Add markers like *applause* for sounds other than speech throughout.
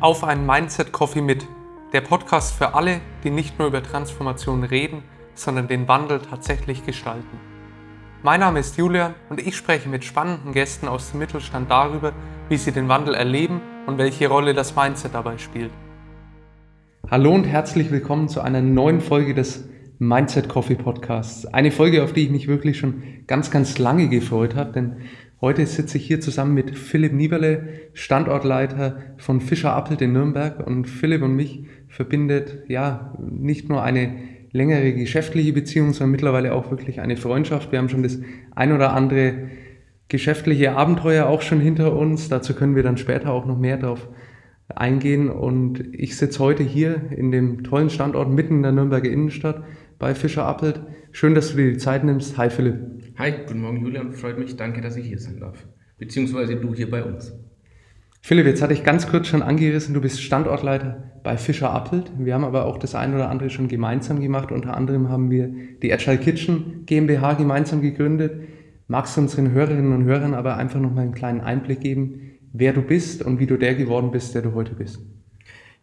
auf einen Mindset Coffee mit. Der Podcast für alle, die nicht nur über Transformation reden, sondern den Wandel tatsächlich gestalten. Mein Name ist Julian und ich spreche mit spannenden Gästen aus dem Mittelstand darüber, wie sie den Wandel erleben und welche Rolle das Mindset dabei spielt. Hallo und herzlich willkommen zu einer neuen Folge des Mindset Coffee Podcasts. Eine Folge, auf die ich mich wirklich schon ganz, ganz lange gefreut habe, denn Heute sitze ich hier zusammen mit Philipp Nieberle, Standortleiter von Fischer Appelt in Nürnberg. Und Philipp und mich verbindet ja nicht nur eine längere geschäftliche Beziehung, sondern mittlerweile auch wirklich eine Freundschaft. Wir haben schon das ein oder andere geschäftliche Abenteuer auch schon hinter uns. Dazu können wir dann später auch noch mehr drauf eingehen. Und ich sitze heute hier in dem tollen Standort mitten in der Nürnberger Innenstadt bei Fischer Appelt. Schön, dass du dir die Zeit nimmst. Hi Philipp. Hi, guten Morgen Julian, freut mich, danke, dass ich hier sein darf. Beziehungsweise du hier bei uns. Philipp, jetzt hatte ich ganz kurz schon angerissen, du bist Standortleiter bei Fischer Appelt. Wir haben aber auch das ein oder andere schon gemeinsam gemacht. Unter anderem haben wir die Agile Kitchen GmbH gemeinsam gegründet. Magst du unseren Hörerinnen und Hörern aber einfach noch mal einen kleinen Einblick geben, wer du bist und wie du der geworden bist, der du heute bist?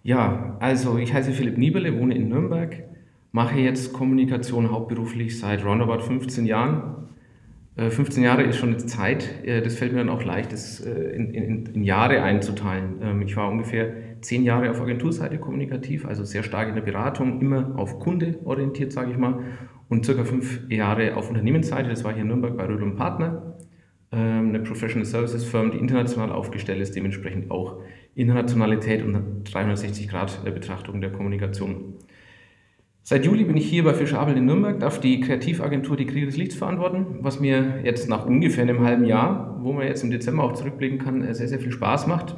Ja, also ich heiße Philipp Niebele, wohne in Nürnberg, mache jetzt Kommunikation hauptberuflich seit roundabout 15 Jahren 15 äh, Jahre ist schon eine Zeit, äh, das fällt mir dann auch leicht, das äh, in, in, in Jahre einzuteilen. Ähm, ich war ungefähr zehn Jahre auf Agenturseite kommunikativ, also sehr stark in der Beratung, immer auf Kunde orientiert, sage ich mal, und circa fünf Jahre auf Unternehmensseite, das war hier in Nürnberg bei Rödel Partner, ähm, eine Professional Services Firm, die international aufgestellt ist, dementsprechend auch Internationalität und 360 Grad Betrachtung der Kommunikation. Seit Juli bin ich hier bei Fischabel in Nürnberg, darf die Kreativagentur Die Kriege des Lichts verantworten, was mir jetzt nach ungefähr einem halben Jahr, wo man jetzt im Dezember auch zurückblicken kann, äh, sehr, sehr viel Spaß macht.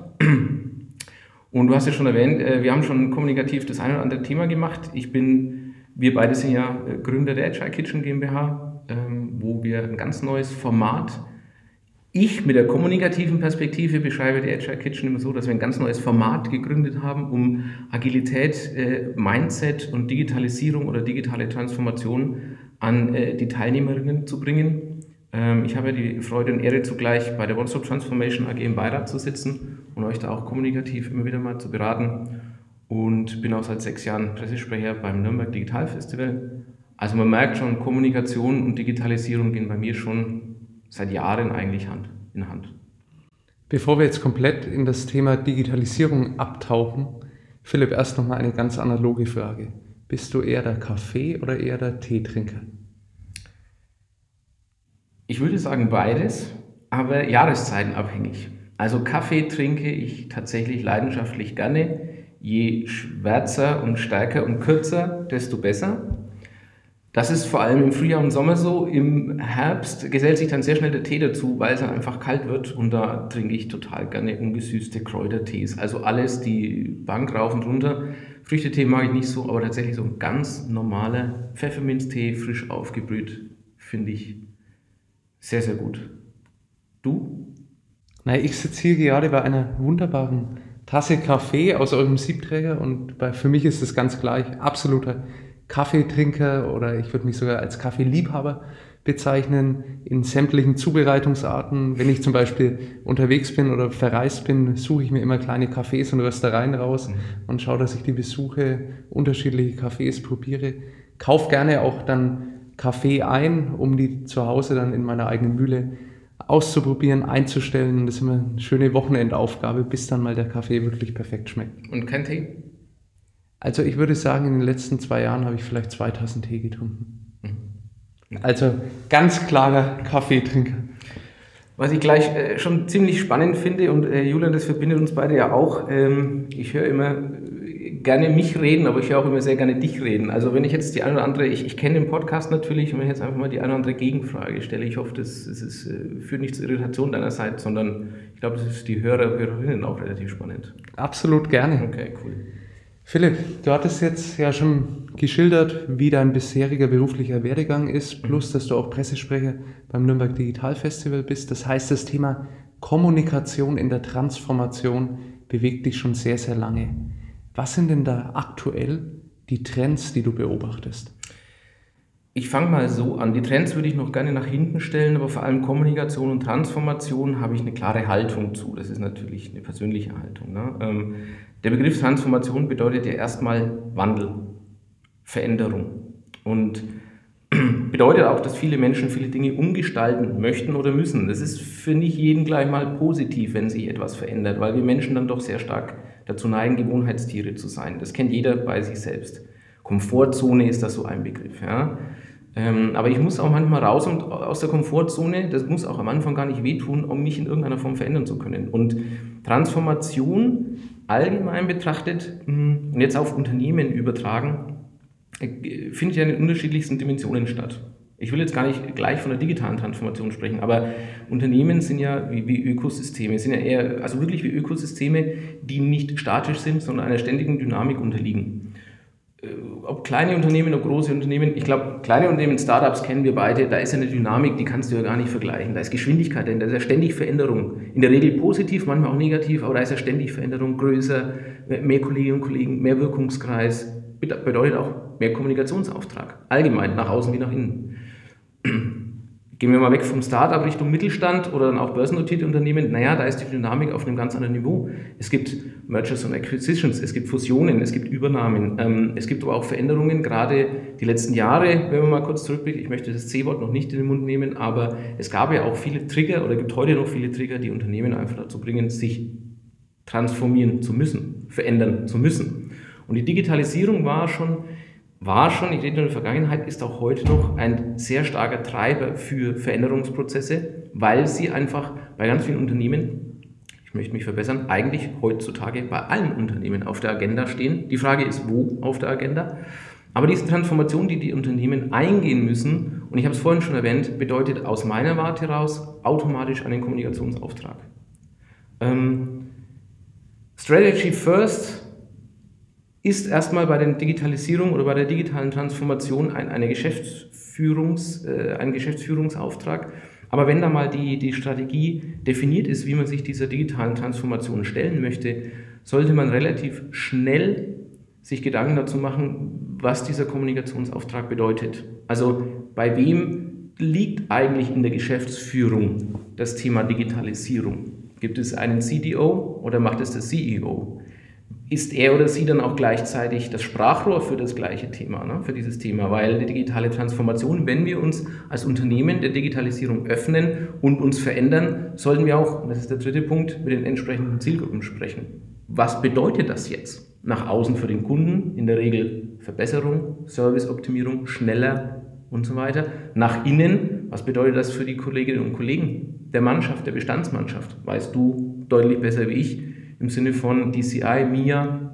Und du hast ja schon erwähnt, äh, wir haben schon kommunikativ das eine oder andere Thema gemacht. Ich bin, wir beide sind ja äh, Gründer der Agile Kitchen GmbH, ähm, wo wir ein ganz neues Format ich mit der kommunikativen Perspektive beschreibe die Agile Kitchen immer so, dass wir ein ganz neues Format gegründet haben, um Agilität, äh, Mindset und Digitalisierung oder digitale Transformation an äh, die Teilnehmerinnen zu bringen. Ähm, ich habe die Freude und Ehre zugleich bei der One-Stop Transformation AG im Beirat zu sitzen und euch da auch kommunikativ immer wieder mal zu beraten und bin auch seit sechs Jahren Pressesprecher beim Nürnberg Digital Festival. Also man merkt schon, Kommunikation und Digitalisierung gehen bei mir schon seit Jahren eigentlich Hand in Hand. Bevor wir jetzt komplett in das Thema Digitalisierung abtauchen, Philipp, erst nochmal eine ganz analoge Frage. Bist du eher der Kaffee- oder eher der Teetrinker? Ich würde sagen beides, aber jahreszeitenabhängig. Also Kaffee trinke ich tatsächlich leidenschaftlich gerne. Je schwärzer und stärker und kürzer, desto besser. Das ist vor allem im Frühjahr und Sommer so. Im Herbst gesellt sich dann sehr schnell der Tee dazu, weil es dann einfach kalt wird. Und da trinke ich total gerne ungesüßte Kräutertees. Also alles die Bank rauf und runter. Früchtetee mag ich nicht so, aber tatsächlich so ein ganz normaler Pfefferminztee, frisch aufgebrüht, finde ich sehr, sehr gut. Du? Nein, ich sitze hier gerade bei einer wunderbaren Tasse Kaffee aus eurem Siebträger und bei, für mich ist es ganz gleich absoluter Kaffeetrinker oder ich würde mich sogar als Kaffeeliebhaber bezeichnen in sämtlichen Zubereitungsarten. Wenn ich zum Beispiel unterwegs bin oder verreist bin, suche ich mir immer kleine Cafés und Röstereien raus mhm. und schaue, dass ich die besuche, unterschiedliche Cafés probiere. Kauf gerne auch dann Kaffee ein, um die zu Hause dann in meiner eigenen Mühle auszuprobieren, einzustellen. Das ist immer eine schöne Wochenendaufgabe, bis dann mal der Kaffee wirklich perfekt schmeckt. Und kein Tee? Also ich würde sagen, in den letzten zwei Jahren habe ich vielleicht 2000 Tee getrunken. Mhm. Also ganz klarer Kaffeetrinker. Was ich gleich äh, schon ziemlich spannend finde und äh, Julian, das verbindet uns beide ja auch. Ähm, ich höre immer äh, gerne mich reden, aber ich höre auch immer sehr gerne dich reden. Also wenn ich jetzt die eine oder andere, ich, ich kenne den Podcast natürlich, und wenn ich jetzt einfach mal die eine oder andere Gegenfrage stelle, ich hoffe, das, das ist, äh, führt nicht zur Irritation deinerseits, sondern ich glaube, das ist die Hörer, Hörerinnen auch relativ spannend. Absolut gerne. Okay, cool. Philipp, du hattest jetzt ja schon geschildert, wie dein bisheriger beruflicher Werdegang ist, plus dass du auch Pressesprecher beim Nürnberg Digital Festival bist. Das heißt, das Thema Kommunikation in der Transformation bewegt dich schon sehr, sehr lange. Was sind denn da aktuell die Trends, die du beobachtest? Ich fange mal so an. Die Trends würde ich noch gerne nach hinten stellen, aber vor allem Kommunikation und Transformation habe ich eine klare Haltung zu. Das ist natürlich eine persönliche Haltung. Ne? Ähm, der Begriff Transformation bedeutet ja erstmal Wandel, Veränderung. Und *clears throat* bedeutet auch, dass viele Menschen viele Dinge umgestalten möchten oder müssen. Das ist für nicht jeden gleich mal positiv, wenn sich etwas verändert, weil wir Menschen dann doch sehr stark dazu neigen, Gewohnheitstiere zu sein. Das kennt jeder bei sich selbst. Komfortzone ist das so ein Begriff. Ja? Ähm, aber ich muss auch manchmal raus und aus der Komfortzone, das muss auch am Anfang gar nicht wehtun, um mich in irgendeiner Form verändern zu können. Und Transformation allgemein betrachtet hm, und jetzt auf Unternehmen übertragen, äh, findet ja in den unterschiedlichsten Dimensionen statt. Ich will jetzt gar nicht gleich von der digitalen Transformation sprechen, aber Unternehmen sind ja wie, wie, Ökosysteme, sind ja eher, also wirklich wie Ökosysteme, die nicht statisch sind, sondern einer ständigen Dynamik unterliegen. Äh, ob kleine Unternehmen, ob große Unternehmen, ich glaube, kleine Unternehmen, Startups kennen wir beide, da ist ja eine Dynamik, die kannst du ja gar nicht vergleichen. Da ist Geschwindigkeit drin, da ist ja ständig Veränderung. In der Regel positiv, manchmal auch negativ, aber da ist ja ständig Veränderung, größer, mehr Kolleginnen und Kollegen, mehr Wirkungskreis, bedeutet auch mehr Kommunikationsauftrag. Allgemein, nach außen wie nach innen. Gehen wir mal weg vom Startup Richtung Mittelstand oder dann auch börsennotierte Unternehmen. Naja, da ist die Dynamik auf einem ganz anderen Niveau. Es gibt Mergers und Acquisitions, es gibt Fusionen, es gibt Übernahmen, ähm, es gibt aber auch Veränderungen, gerade die letzten Jahre, wenn man mal kurz zurückblickt. Ich möchte das C-Wort noch nicht in den Mund nehmen, aber es gab ja auch viele Trigger oder gibt heute noch viele Trigger, die Unternehmen einfach dazu bringen, sich transformieren zu müssen, verändern zu müssen. Und die Digitalisierung war schon war schon, ich rede nur in der Vergangenheit, ist auch heute noch ein sehr starker Treiber für Veränderungsprozesse, weil sie einfach bei ganz vielen Unternehmen, ich möchte mich verbessern, eigentlich heutzutage bei allen Unternehmen auf der Agenda stehen. Die Frage ist, wo auf der Agenda? Aber diese Transformation, die die Unternehmen eingehen müssen, und ich habe es vorhin schon erwähnt, bedeutet aus meiner Warte heraus automatisch einen Kommunikationsauftrag. Ähm, Strategy First ist erstmal bei der Digitalisierung oder bei der digitalen Transformation ein, eine Geschäftsführungs, äh, ein Geschäftsführungsauftrag. Aber wenn da mal die, die Strategie definiert ist, wie man sich dieser digitalen Transformation stellen möchte, sollte man relativ schnell sich Gedanken dazu machen, was dieser Kommunikationsauftrag bedeutet. Also bei wem liegt eigentlich in der Geschäftsführung das Thema Digitalisierung? Gibt es einen CDO oder macht es der CEO? Ist er oder sie dann auch gleichzeitig das Sprachrohr für das gleiche Thema, ne, für dieses Thema, weil die digitale Transformation, wenn wir uns als Unternehmen der Digitalisierung öffnen und uns verändern, sollten wir auch, und das ist der dritte Punkt, mit den entsprechenden Zielgruppen sprechen. Was bedeutet das jetzt? Nach außen für den Kunden, in der Regel Verbesserung, Serviceoptimierung, schneller und so weiter. Nach innen, was bedeutet das für die Kolleginnen und Kollegen der Mannschaft, der Bestandsmannschaft? Weißt du deutlich besser wie ich im Sinne von DCI, MIA,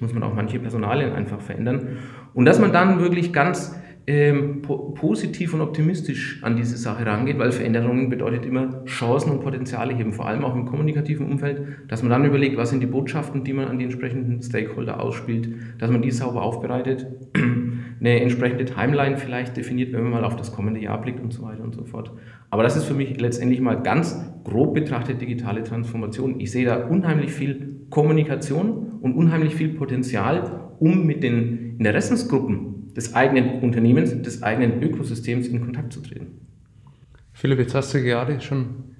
muss man auch manche Personalien einfach verändern. Und dass man dann wirklich ganz ähm, po positiv und optimistisch an diese Sache rangeht, weil Veränderungen bedeutet immer Chancen und Potenziale heben, vor allem auch im kommunikativen Umfeld, dass man dann überlegt, was sind die Botschaften, die man an die entsprechenden Stakeholder ausspielt, dass man die sauber aufbereitet, *clears throat* eine entsprechende Timeline vielleicht definiert, wenn man mal auf das kommende Jahr blickt und so weiter und so fort. Aber das ist für mich letztendlich mal ganz grob betrachtet digitale Transformation. Ich sehe da unheimlich viel Kommunikation und unheimlich viel Potenzial, um mit den Interessensgruppen des eigenen Unternehmens, des eigenen Ökosystems in Kontakt zu treten. Philipp, jetzt hast du gerade schon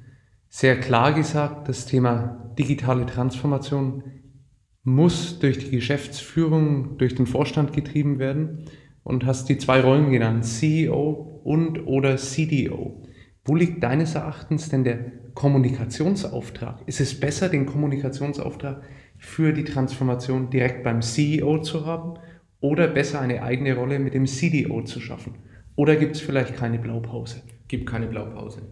sehr klar gesagt, das Thema digitale Transformation muss durch die Geschäftsführung, durch den Vorstand getrieben werden und hast die zwei Rollen genannt, CEO und oder CDO. Wo liegt deines Erachtens denn der Kommunikationsauftrag? Ist es besser, den Kommunikationsauftrag für die Transformation direkt beim CEO zu haben oder besser eine eigene Rolle mit dem CDO zu schaffen? Oder gibt es vielleicht keine Blaupause? Gibt keine Blaupause.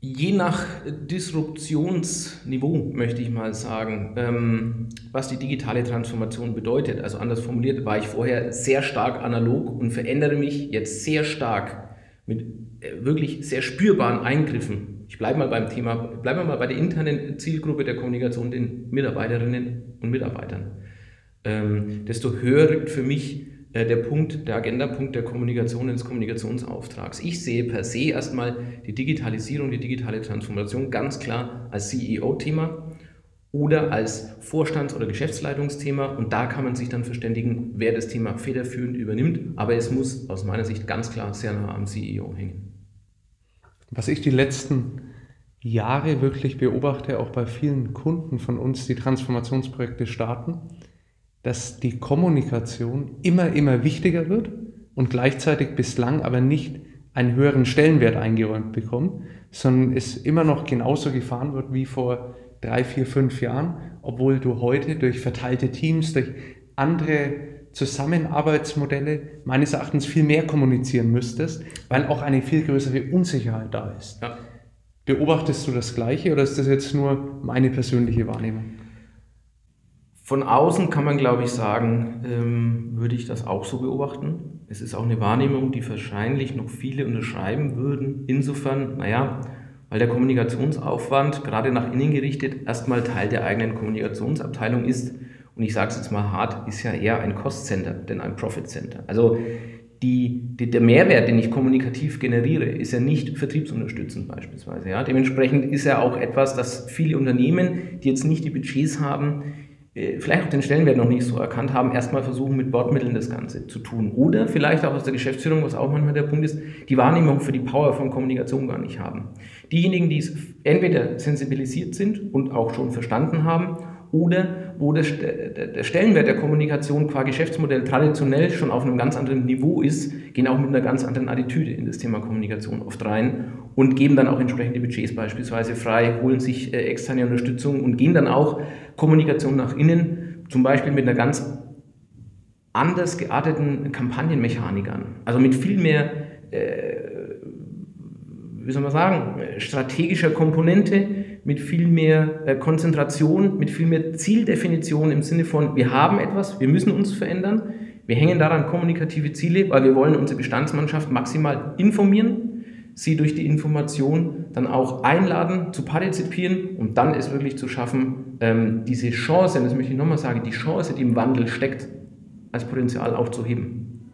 Je nach Disruptionsniveau möchte ich mal sagen, ähm, was die digitale Transformation bedeutet. Also anders formuliert war ich vorher sehr stark analog und verändere mich jetzt sehr stark mit äh, wirklich sehr spürbaren Eingriffen. Ich bleibe mal beim Thema, bleiben wir mal bei der internen Zielgruppe der Kommunikation, den Mitarbeiterinnen und Mitarbeitern. Ähm, desto höher rückt für mich äh, der Punkt, der Agendapunkt der Kommunikation des Kommunikationsauftrags. Ich sehe per se erstmal die Digitalisierung, die digitale Transformation ganz klar als CEO-Thema oder als Vorstands- oder Geschäftsleitungsthema. Und da kann man sich dann verständigen, wer das Thema federführend übernimmt. Aber es muss aus meiner Sicht ganz klar sehr nah am CEO hängen. Was ich die letzten Jahre wirklich beobachte, auch bei vielen Kunden von uns, die Transformationsprojekte starten, dass die Kommunikation immer, immer wichtiger wird und gleichzeitig bislang aber nicht einen höheren Stellenwert eingeräumt bekommt, sondern es immer noch genauso gefahren wird wie vor drei, vier, fünf Jahren, obwohl du heute durch verteilte Teams, durch andere Zusammenarbeitsmodelle meines Erachtens viel mehr kommunizieren müsstest, weil auch eine viel größere Unsicherheit da ist. Ja. Beobachtest du das Gleiche oder ist das jetzt nur meine persönliche Wahrnehmung? Von außen kann man, glaube ich, sagen, ähm, würde ich das auch so beobachten. Es ist auch eine Wahrnehmung, die wahrscheinlich noch viele unterschreiben würden. Insofern, naja, weil der Kommunikationsaufwand, gerade nach innen gerichtet, erstmal Teil der eigenen Kommunikationsabteilung ist. Und ich sage es jetzt mal hart, ist ja eher ein Cost-Center, denn ein Profit-Center. Also die, die, der Mehrwert, den ich kommunikativ generiere, ist ja nicht vertriebsunterstützend beispielsweise. Ja? Dementsprechend ist er auch etwas, das viele Unternehmen, die jetzt nicht die Budgets haben, vielleicht auch den Stellenwert noch nicht so erkannt haben, erstmal versuchen mit Bordmitteln das Ganze zu tun. Oder vielleicht auch aus der Geschäftsführung, was auch manchmal der Punkt ist, die Wahrnehmung für die Power von Kommunikation gar nicht haben. Diejenigen, die es entweder sensibilisiert sind und auch schon verstanden haben, oder wo das, der Stellenwert der Kommunikation qua Geschäftsmodell traditionell schon auf einem ganz anderen Niveau ist, gehen auch mit einer ganz anderen Attitüde in das Thema Kommunikation oft rein und geben dann auch entsprechende Budgets beispielsweise frei, holen sich äh, externe Unterstützung und gehen dann auch Kommunikation nach innen, zum Beispiel mit einer ganz anders gearteten Kampagnenmechanik an. Also mit viel mehr, äh, wie soll man sagen, strategischer Komponente, mit viel mehr äh, Konzentration, mit viel mehr Zieldefinition im Sinne von, wir haben etwas, wir müssen uns verändern, wir hängen daran kommunikative Ziele, weil wir wollen unsere Bestandsmannschaft maximal informieren, sie durch die Information dann auch einladen zu partizipieren und dann es wirklich zu schaffen, ähm, diese Chance, das möchte ich nochmal sagen, die Chance, die im Wandel steckt, als Potenzial aufzuheben.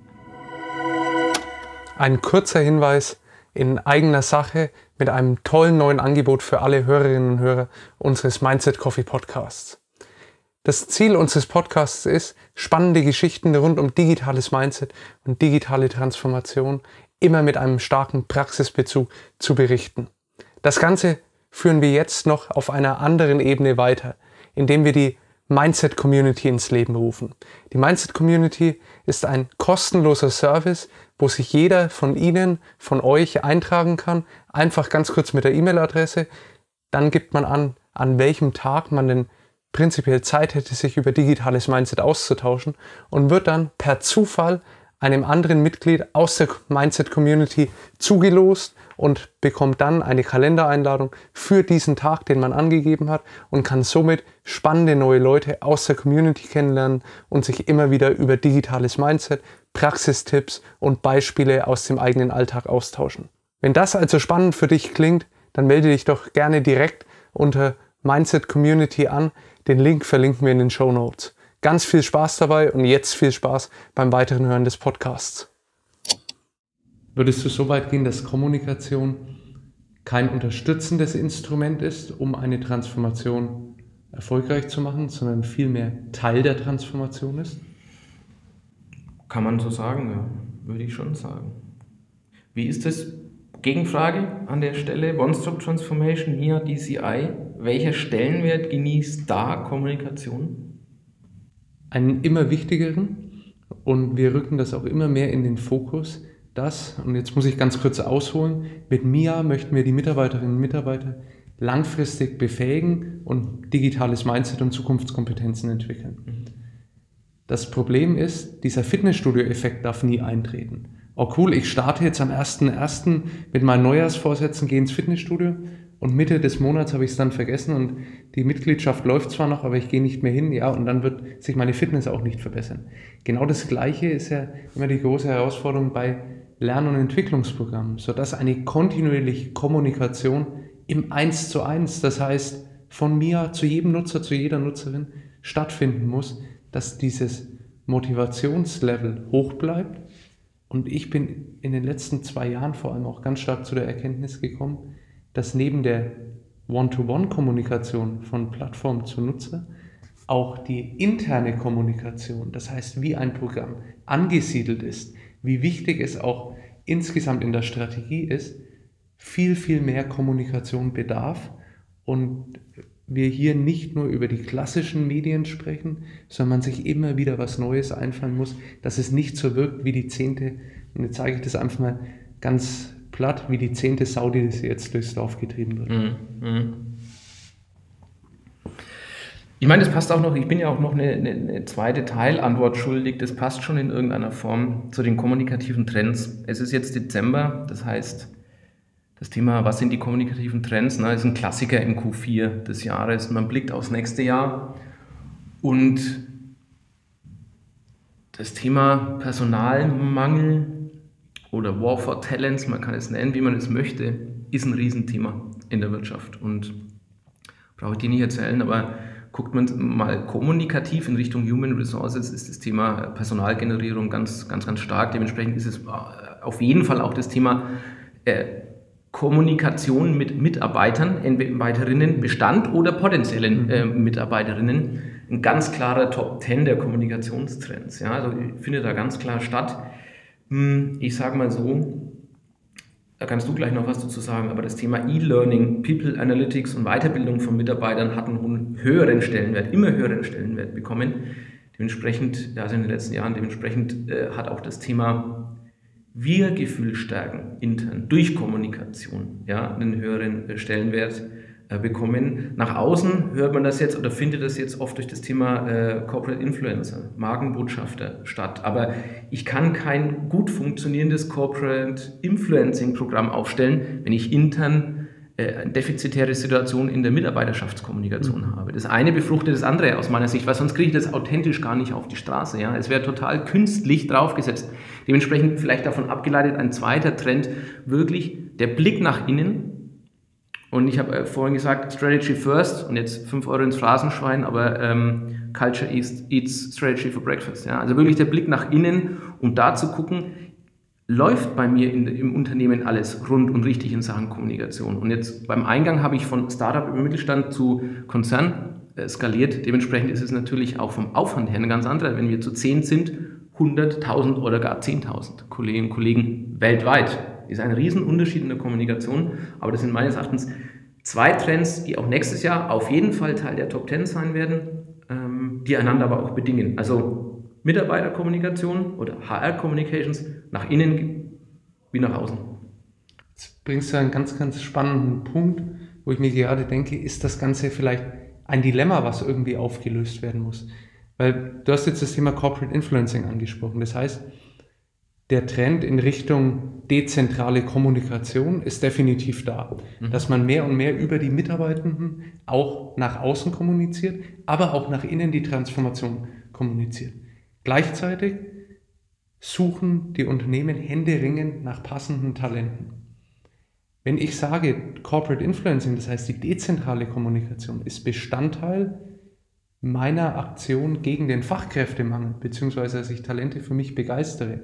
Ein kurzer Hinweis in eigener Sache mit einem tollen neuen Angebot für alle Hörerinnen und Hörer unseres Mindset Coffee Podcasts. Das Ziel unseres Podcasts ist, spannende Geschichten rund um digitales Mindset und digitale Transformation immer mit einem starken Praxisbezug zu berichten. Das Ganze führen wir jetzt noch auf einer anderen Ebene weiter, indem wir die Mindset Community ins Leben rufen. Die Mindset Community ist ein kostenloser Service, wo sich jeder von Ihnen, von euch eintragen kann. Einfach ganz kurz mit der E-Mail-Adresse. Dann gibt man an, an welchem Tag man denn prinzipiell Zeit hätte, sich über digitales Mindset auszutauschen und wird dann per Zufall einem anderen Mitglied aus der Mindset Community zugelost und bekommt dann eine Kalendereinladung für diesen Tag, den man angegeben hat und kann somit spannende neue Leute aus der Community kennenlernen und sich immer wieder über digitales Mindset, Praxistipps und Beispiele aus dem eigenen Alltag austauschen. Wenn das also spannend für dich klingt, dann melde dich doch gerne direkt unter Mindset Community an. Den Link verlinken wir in den Show Notes. Ganz viel Spaß dabei und jetzt viel Spaß beim weiteren Hören des Podcasts. Würdest du so weit gehen, dass Kommunikation kein unterstützendes Instrument ist, um eine Transformation erfolgreich zu machen, sondern vielmehr Teil der Transformation ist? Kann man so sagen, ja. Würde ich schon sagen. Wie ist das? Gegenfrage an der Stelle, One-Stop Transformation, MIA, DCI. Welcher Stellenwert genießt da Kommunikation? Einen immer wichtigeren und wir rücken das auch immer mehr in den Fokus, das, und jetzt muss ich ganz kurz ausholen, mit MIA möchten wir die Mitarbeiterinnen und Mitarbeiter langfristig befähigen und digitales Mindset und Zukunftskompetenzen entwickeln. Das Problem ist, dieser Fitnessstudio-Effekt darf nie eintreten. Oh cool, ich starte jetzt am 1.1. mit meinen Neujahrsvorsätzen, gehe ins Fitnessstudio und Mitte des Monats habe ich es dann vergessen und die Mitgliedschaft läuft zwar noch, aber ich gehe nicht mehr hin, ja, und dann wird sich meine Fitness auch nicht verbessern. Genau das Gleiche ist ja immer die große Herausforderung bei Lern- und Entwicklungsprogramm, sodass eine kontinuierliche Kommunikation im Eins zu eins, das heißt von mir zu jedem Nutzer, zu jeder Nutzerin stattfinden muss, dass dieses Motivationslevel hoch bleibt. Und ich bin in den letzten zwei Jahren vor allem auch ganz stark zu der Erkenntnis gekommen, dass neben der One-to-One-Kommunikation von Plattform zu Nutzer, auch die interne Kommunikation, das heißt, wie ein Programm angesiedelt ist, wie wichtig es auch insgesamt in der Strategie ist, viel, viel mehr Kommunikation bedarf und wir hier nicht nur über die klassischen Medien sprechen, sondern man sich immer wieder was Neues einfallen muss, dass es nicht so wirkt wie die zehnte, und jetzt zeige ich das einfach mal ganz platt, wie die zehnte Sau, die jetzt durchs Dorf getrieben wird. Mhm. Mhm. Ich meine, das passt auch noch, ich bin ja auch noch eine, eine, eine, zweite Teilantwort schuldig, das passt schon in irgendeiner Form zu den kommunikativen Trends. Es ist jetzt Dezember, das heißt, das Thema, was sind die kommunikativen Trends, ne, ist ein Klassiker im Q4 des Jahres. Man blickt aufs nächste Jahr und das Thema Personalmangel oder War for Talents, man kann es nennen, wie man es möchte, ist ein Riesenthema in der Wirtschaft. Und brauche ich dir nicht erzählen, aber guckt man mal kommunikativ in Richtung Human Resources, ist das Thema Personalgenerierung ganz, ganz, ganz stark. Dementsprechend ist es äh, auf jeden Fall auch das Thema äh, Kommunikation mit Mitarbeitern, Mitarbeiterinnen, Bestand oder potenziellen äh, Mitarbeiterinnen ein ganz klarer Top 10 der Kommunikationstrends. Ja, also findet da ganz klar statt. Hm, ich sage mal so, da kannst du gleich noch was dazu sagen, aber das Thema E-Learning, People Analytics und Weiterbildung von Mitarbeitern hat einen höheren Stellenwert, immer höheren Stellenwert bekommen. Dementsprechend, also in den letzten Jahren, dementsprechend äh, hat auch das Thema wir-Gefühl stärken intern durch Kommunikation ja, einen höheren äh, Stellenwert bekommen. Nach außen hört man das jetzt oder findet das jetzt oft durch das Thema äh, Corporate Influencer, Markenbotschafter statt. Aber ich kann kein gut funktionierendes Corporate Influencing Programm aufstellen, wenn ich intern äh, eine defizitäre Situation in der Mitarbeiterschaftskommunikation mhm. habe. Das eine befruchtet das andere aus meiner Sicht, weil sonst kriege ich das authentisch gar nicht auf die Straße. Ja? Es wäre total künstlich draufgesetzt. Dementsprechend vielleicht davon abgeleitet ein zweiter Trend, wirklich der Blick nach innen. Und ich habe äh, vorhin gesagt, Strategy first und jetzt 5 Euro ins Phrasenschwein, aber ähm, Culture eats, eats Strategy for Breakfast. Ja? Also wirklich der Blick nach innen, um da zu gucken, läuft bei mir in, im Unternehmen alles rund und richtig in Sachen Kommunikation. Und jetzt beim Eingang habe ich von Startup über Mittelstand zu Konzern äh, skaliert. Dementsprechend ist es natürlich auch vom Aufwand her ein ganz anderer. Wenn wir zu 10 sind, 100.000 oder gar 10.000 Kolleginnen und Kollegen weltweit. Ist ein Riesenunterschied in der Kommunikation, aber das sind meines Erachtens zwei Trends, die auch nächstes Jahr auf jeden Fall Teil der Top 10 sein werden, ähm, die einander aber auch bedingen. Also Mitarbeiterkommunikation oder HR-Communications nach innen wie nach außen. Jetzt bringst du einen ganz, ganz spannenden Punkt, wo ich mir gerade denke, ist das Ganze vielleicht ein Dilemma, was irgendwie aufgelöst werden muss? Weil du hast jetzt das Thema Corporate Influencing angesprochen. Das heißt, der Trend in Richtung dezentrale Kommunikation ist definitiv da. Mhm. Dass man mehr und mehr über die Mitarbeitenden auch nach außen kommuniziert, aber auch nach innen die Transformation kommuniziert. Gleichzeitig suchen die Unternehmen händeringend nach passenden Talenten. Wenn ich sage, Corporate Influencing, das heißt die dezentrale Kommunikation, ist Bestandteil meiner Aktion gegen den Fachkräftemangel, beziehungsweise dass ich Talente für mich begeistere,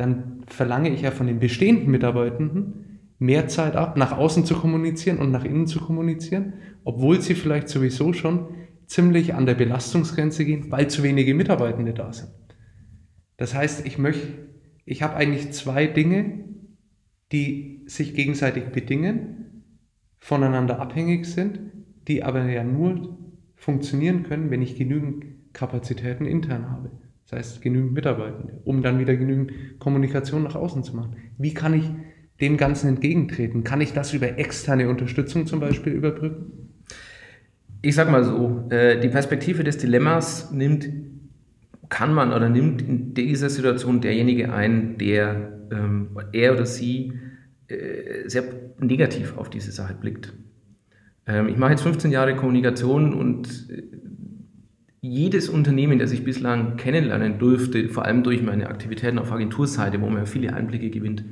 dann verlange ich ja von den bestehenden Mitarbeitenden mehr Zeit ab, nach außen zu kommunizieren und nach innen zu kommunizieren, obwohl sie vielleicht sowieso schon ziemlich an der Belastungsgrenze gehen, weil zu wenige Mitarbeitende da sind. Das heißt, ich möchte, ich habe eigentlich zwei Dinge, die sich gegenseitig bedingen, voneinander abhängig sind, die aber ja nur funktionieren können, wenn ich genügend Kapazitäten intern habe. Das heißt, genügend Mitarbeitende, um dann wieder genügend Kommunikation nach außen zu machen. Wie kann ich dem Ganzen entgegentreten? Kann ich das über externe Unterstützung zum Beispiel überbrücken? Ich sag mal so, äh, die Perspektive des Dilemmas nimmt, kann man oder nimmt in dieser Situation derjenige ein, der ähm, er oder sie äh, sehr negativ auf diese Sache blickt. Ähm, ich mache jetzt 15 Jahre Kommunikation und äh, jedes Unternehmen, das ich bislang kennenlernen durfte, vor allem durch meine Aktivitäten auf Agenturseite, wo man viele Einblicke gewinnt,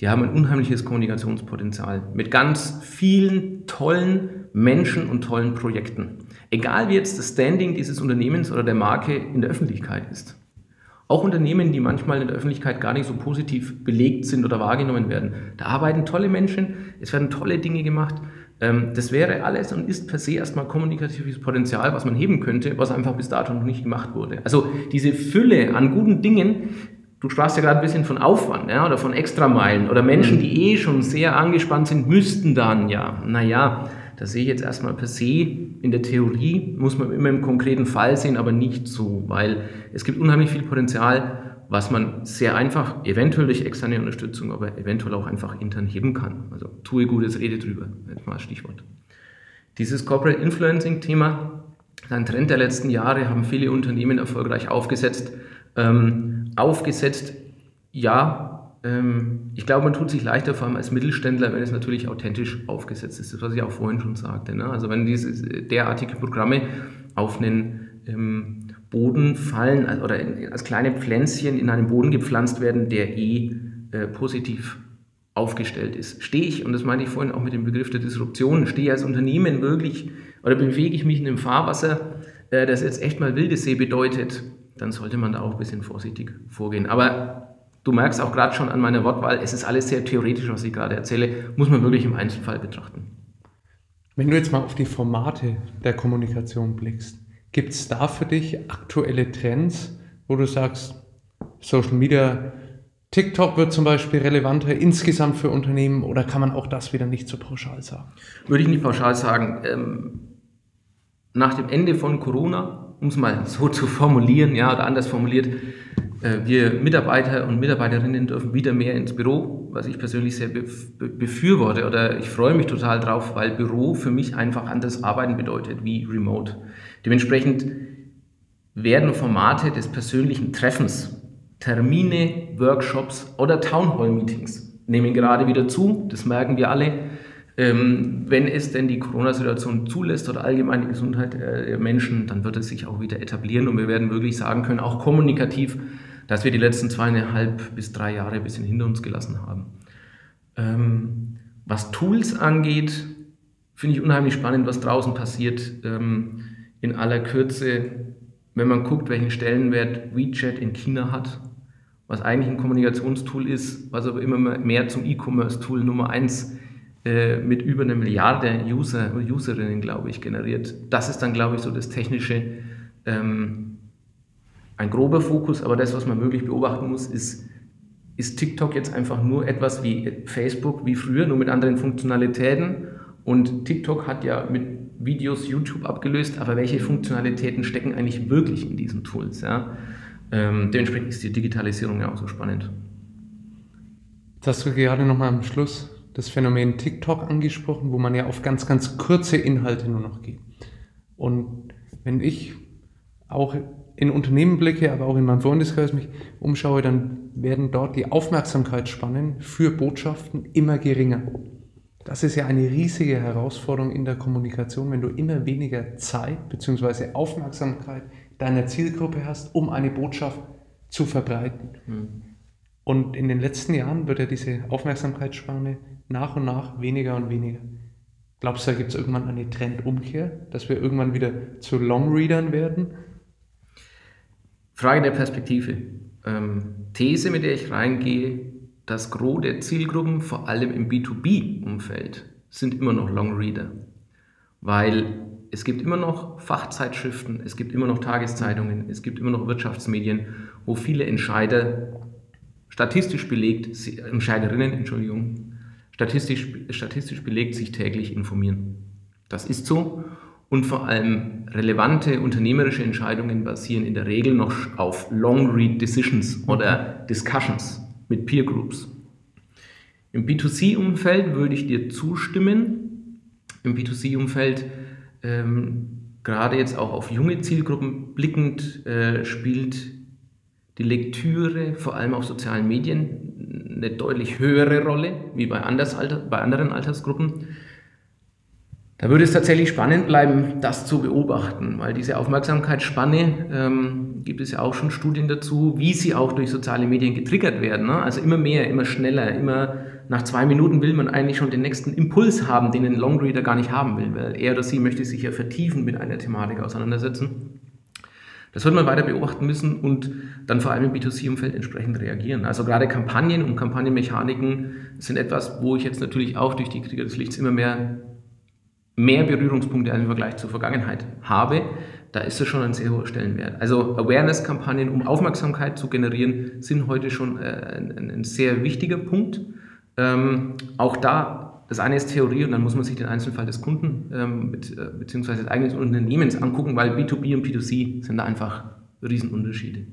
die haben ein unheimliches Kommunikationspotenzial mit ganz vielen tollen Menschen und tollen Projekten. Egal wie jetzt das Standing dieses Unternehmens oder der Marke in der Öffentlichkeit ist. Auch Unternehmen, die manchmal in der Öffentlichkeit gar nicht so positiv belegt sind oder wahrgenommen werden. Da arbeiten tolle Menschen, es werden tolle Dinge gemacht. Ähm, das wäre alles und ist per se erstmal kommunikatives Potenzial, was man heben könnte, was einfach bis dato noch nicht gemacht wurde. Also diese Fülle an guten Dingen, du sprachst ja gerade ein bisschen von Aufwand ja, oder von Extrameilen oder Menschen, die eh schon sehr angespannt sind, müssten dann ja, naja, da sehe ich jetzt erstmal per se in der Theorie, muss man immer im konkreten Fall sehen, aber nicht so, weil es gibt unheimlich viel Potenzial, was man sehr einfach, eventuell durch externe Unterstützung, aber eventuell auch einfach intern heben kann. Also tue Gutes, rede drüber, jetzt mal Stichwort. Dieses Corporate Influencing Thema ist ein Trend der letzten Jahre, haben viele Unternehmen erfolgreich aufgesetzt. Ähm, aufgesetzt, ja, ich glaube, man tut sich leichter, vor allem als Mittelständler, wenn es natürlich authentisch aufgesetzt ist. Das, was ich auch vorhin schon sagte. Ne? Also wenn diese derartige Programme auf einen ähm, Boden fallen oder als kleine Pflänzchen in einen Boden gepflanzt werden, der eh äh, positiv aufgestellt ist. Stehe ich, und das meinte ich vorhin auch mit dem Begriff der Disruption, stehe ich als Unternehmen wirklich oder bewege ich mich in einem Fahrwasser, äh, das jetzt echt mal wilde See bedeutet, dann sollte man da auch ein bisschen vorsichtig vorgehen. Aber du merkst auch gerade schon an meiner Wortwahl, es ist alles sehr theoretisch, was ich gerade erzähle, muss man wirklich im Einzelfall betrachten. Wenn du jetzt mal auf die Formate der Kommunikation blickst, Gibt es da für dich aktuelle Trends, wo du sagst, Social Media, TikTok wird zum Beispiel relevanter insgesamt für Unternehmen oder kann man auch das wieder nicht so pauschal sagen? Würde ich nicht pauschal sagen. Ähm, nach dem Ende von Corona, um es mal so *laughs* zu formulieren, ja, oder anders formuliert, wir Mitarbeiter und Mitarbeiterinnen dürfen wieder mehr ins Büro, was ich persönlich sehr befürworte oder ich freue mich total drauf, weil Büro für mich einfach anderes Arbeiten bedeutet wie Remote. Dementsprechend werden Formate des persönlichen Treffens, Termine, Workshops oder Townhall-Meetings nehmen gerade wieder zu, das merken wir alle. Ähm, wenn es denn die Corona-Situation zulässt oder allgemein die Gesundheit der Menschen, dann wird es sich auch wieder etablieren und wir werden wirklich sagen können, auch kommunikativ, dass wir die letzten zweieinhalb bis drei Jahre ein bisschen hinter uns gelassen haben. Ähm, was Tools angeht, finde ich unheimlich spannend, was draußen passiert. Ähm, in aller Kürze, wenn man guckt, welchen Stellenwert WeChat in China hat, was eigentlich ein Kommunikationstool ist, was aber immer mehr zum E-Commerce-Tool Nummer eins äh, mit über eine Milliarde User und Userinnen, glaube ich, generiert. Das ist dann, glaube ich, so das technische, ähm, ein grober Fokus, aber das, was man wirklich beobachten muss, ist, ist TikTok jetzt einfach nur etwas wie Facebook, wie früher, nur mit anderen Funktionalitäten. Und TikTok hat ja mit Videos YouTube abgelöst, aber welche Funktionalitäten stecken eigentlich wirklich in diesen Tools? Ja? Ähm, dementsprechend ist die Digitalisierung ja auch so spannend. Jetzt hast du gerade nochmal am Schluss das Phänomen TikTok angesprochen, wo man ja auf ganz, ganz kurze Inhalte nur noch geht. Und wenn ich auch in Unternehmen blicke, aber auch in meinem Freundeskreis mich umschaue, dann werden dort die Aufmerksamkeitsspannen für Botschaften immer geringer. Das ist ja eine riesige Herausforderung in der Kommunikation, wenn du immer weniger Zeit bzw. Aufmerksamkeit deiner Zielgruppe hast, um eine Botschaft zu verbreiten. Mhm. Und in den letzten Jahren wird ja diese Aufmerksamkeitsspanne nach und nach weniger und weniger. Glaubst du, da gibt es irgendwann eine Trendumkehr, dass wir irgendwann wieder zu Longreadern werden? Frage der Perspektive. Ähm, These, mit der ich reingehe, das Gros der Zielgruppen, vor allem im B2B-Umfeld, sind immer noch Longreader. Weil es gibt immer noch Fachzeitschriften, es gibt immer noch Tageszeitungen, es gibt immer noch Wirtschaftsmedien, wo viele Entscheider statistisch belegt, Entscheiderinnen, Entschuldigung, statistisch, statistisch belegt sich täglich informieren. Das ist so. Und vor allem relevante unternehmerische Entscheidungen basieren in der Regel noch auf Long-Read Decisions oder Discussions mit Peer Groups. Im B2C-Umfeld würde ich dir zustimmen. Im B2C-Umfeld, ähm, gerade jetzt auch auf junge Zielgruppen blickend, äh, spielt die Lektüre vor allem auf sozialen Medien eine deutlich höhere Rolle wie bei, bei anderen Altersgruppen. Da würde es tatsächlich spannend bleiben, das zu beobachten, weil diese Aufmerksamkeitsspanne, ähm, gibt es ja auch schon Studien dazu, wie sie auch durch soziale Medien getriggert werden. Ne? Also immer mehr, immer schneller, immer nach zwei Minuten will man eigentlich schon den nächsten Impuls haben, den ein Longreader gar nicht haben will, weil er oder sie möchte sich ja vertiefen mit einer Thematik auseinandersetzen. Das wird man weiter beobachten müssen und dann vor allem im B2C-Umfeld entsprechend reagieren. Also gerade Kampagnen und Kampagnenmechaniken sind etwas, wo ich jetzt natürlich auch durch die Krieger des Lichts immer mehr mehr Berührungspunkte im Vergleich zur Vergangenheit habe, da ist es schon ein sehr hoher Stellenwert. Also Awareness-Kampagnen, um Aufmerksamkeit zu generieren, sind heute schon äh, ein, ein, sehr wichtiger Punkt. Ähm, auch da, das eine ist Theorie und dann muss man sich den Einzelfall des Kunden ähm, äh, beziehungsweise des eigenen Unternehmens angucken, weil B2B und B2C sind da einfach Riesenunterschiede.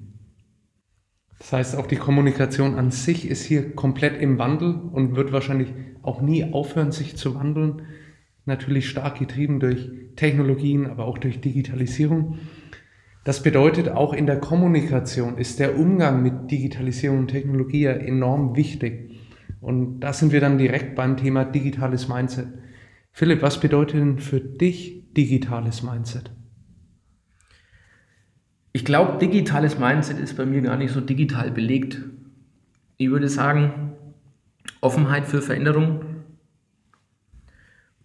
Das heißt, auch die Kommunikation an sich ist hier komplett im Wandel und wird wahrscheinlich auch nie aufhören, sich zu wandeln natürlich stark getrieben durch Technologien, aber auch durch Digitalisierung. Das bedeutet, auch in der Kommunikation ist der Umgang mit Digitalisierung und Technologie enorm wichtig. Und da sind wir dann direkt beim Thema digitales Mindset. Philipp, was bedeutet denn für dich digitales Mindset? Ich glaube, digitales Mindset ist bei mir gar nicht so digital belegt. Ich würde sagen, Offenheit für Veränderung,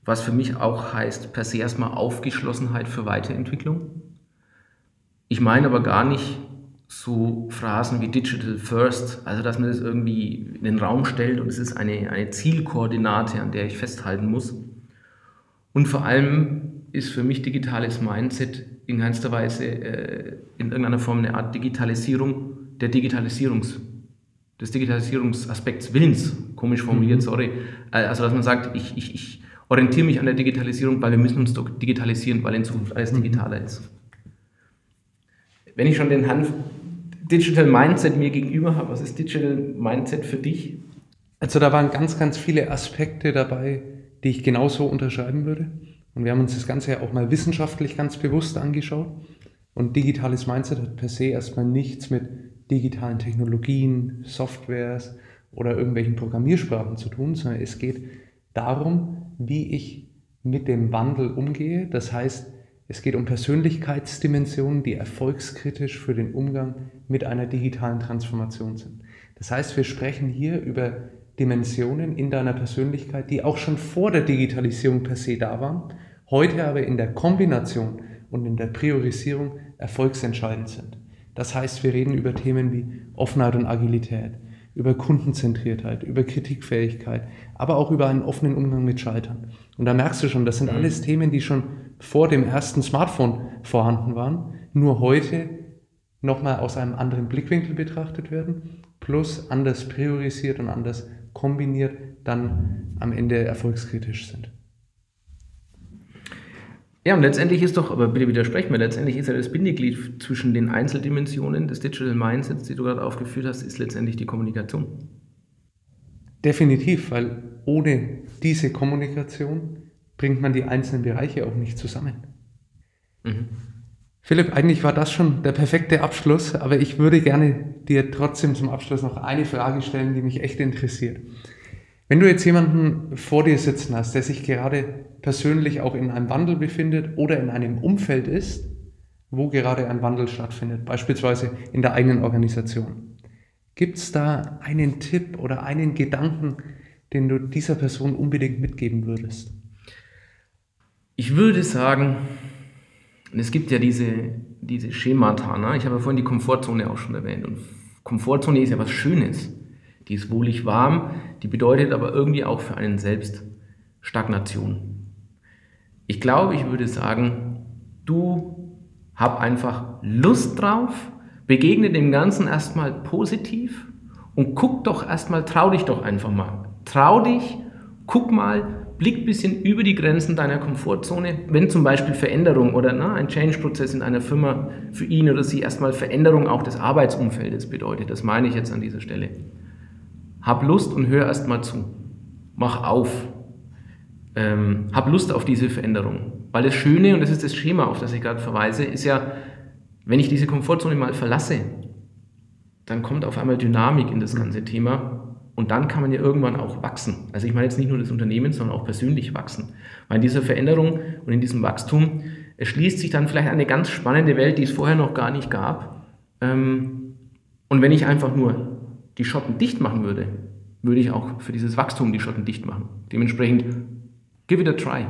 was für mich auch heißt, per se erstmal Aufgeschlossenheit für Weiterentwicklung. Ich meine aber gar nicht so Phrasen wie Digital First, also dass man das irgendwie in den Raum stellt und es ist eine, eine Zielkoordinate, an der ich festhalten muss. Und vor allem ist für mich digitales Mindset in keinster Weise äh, in irgendeiner Form eine Art Digitalisierung der Digitalisierungs, des Digitalisierungsaspekts Willens, komisch formuliert, mhm. sorry. Äh, also dass man sagt, ich, ich, ich orientiere mich an der Digitalisierung, weil wir müssen uns doch digitalisieren, weil in Zukunft alles mhm. digitaler ist. Wenn ich schon den Hanf Digital Mindset mir gegenüber habe, was ist Digital Mindset für dich? Also da waren ganz, ganz viele Aspekte dabei, die ich genauso unterschreiben würde. Und wir haben uns das Ganze ja auch mal wissenschaftlich ganz bewusst angeschaut. Und digitales Mindset hat per se erstmal nichts mit digitalen Technologien, Softwares oder irgendwelchen Programmiersprachen zu tun, sondern es geht darum, wie ich mit dem Wandel umgehe. Das heißt, es geht um Persönlichkeitsdimensionen, die erfolgskritisch für den Umgang mit einer digitalen Transformation sind. Das heißt, wir sprechen hier über Dimensionen in deiner Persönlichkeit, die auch schon vor der Digitalisierung per se da waren, heute aber in der Kombination und in der Priorisierung erfolgsentscheidend sind. Das heißt, wir reden über Themen wie Offenheit und Agilität, über Kundenzentriertheit, über Kritikfähigkeit, aber auch über einen offenen Umgang mit Scheitern. Und da merkst du schon, das sind mhm. alles Themen, die schon vor dem ersten Smartphone vorhanden waren, nur heute nochmal aus einem anderen Blickwinkel betrachtet werden, plus anders priorisiert und anders kombiniert dann am Ende erfolgskritisch sind. Ja, und letztendlich ist doch, aber bitte widersprechen wir, letztendlich ist ja das Bindeglied zwischen den Einzeldimensionen des Digital Mindsets, die du gerade aufgeführt hast, ist letztendlich die Kommunikation. Definitiv, weil ohne diese Kommunikation bringt man die einzelnen Bereiche auch nicht zusammen. Mhm. Philipp, eigentlich war das schon der perfekte Abschluss, aber ich würde gerne dir trotzdem zum Abschluss noch eine Frage stellen, die mich echt interessiert. Wenn du jetzt jemanden vor dir sitzen hast, der sich gerade persönlich auch in einem Wandel befindet oder in einem Umfeld ist, wo gerade ein Wandel stattfindet, beispielsweise in der eigenen Organisation, gibt es da einen Tipp oder einen Gedanken, den du dieser Person unbedingt mitgeben würdest? Ich würde sagen, es gibt ja diese, diese Schemata, ne? ich habe ja vorhin die Komfortzone auch schon erwähnt und Komfortzone ist ja was Schönes. Die ist wohlig warm, die bedeutet aber irgendwie auch für einen selbst Stagnation. Ich glaube, ich würde sagen, du hab einfach Lust drauf, begegne dem Ganzen erstmal positiv und guck doch erstmal, trau dich doch einfach mal. Trau dich, guck mal, blick ein bisschen über die Grenzen deiner Komfortzone. Wenn zum Beispiel Veränderung oder na, ein Change-Prozess in einer Firma für ihn oder sie erstmal Veränderung auch des Arbeitsumfeldes bedeutet, das meine ich jetzt an dieser Stelle hab Lust und hör erst mal zu. Mach auf. Ähm, hab Lust auf diese Veränderung. Weil das Schöne, und das ist das Schema, auf das ich gerade verweise, ist ja, wenn ich diese Komfortzone mal verlasse, dann kommt auf einmal Dynamik in das ganze Thema und dann kann man ja irgendwann auch wachsen. Also ich meine jetzt nicht nur das Unternehmen, sondern auch persönlich wachsen. Weil in dieser Veränderung und in diesem Wachstum erschließt sich dann vielleicht eine ganz spannende Welt, die es vorher noch gar nicht gab. Ähm, und wenn ich einfach nur die Schotten dicht machen würde, würde ich auch für dieses Wachstum die Schotten dicht machen. Dementsprechend, give it a try.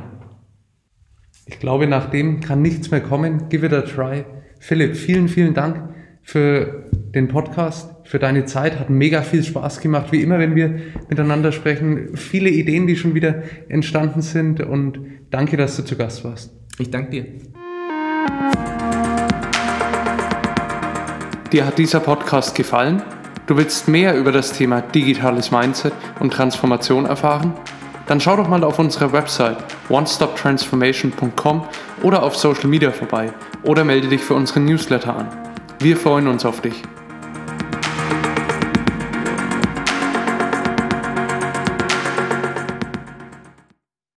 Ich glaube, nach dem kann nichts mehr kommen. Give it a try. Philipp, vielen, vielen Dank für den Podcast, für deine Zeit. Hat mega viel Spaß gemacht, wie immer, wenn wir miteinander sprechen. Viele Ideen, die schon wieder entstanden sind und danke, dass du zu Gast warst. Ich danke dir. Dir hat dieser Podcast gefallen? Du willst mehr über das Thema digitales Mindset und Transformation erfahren? Dann schau doch mal auf unserer Website onestoptransformation.com oder auf Social Media vorbei oder melde dich für unseren Newsletter an. Wir freuen uns auf dich.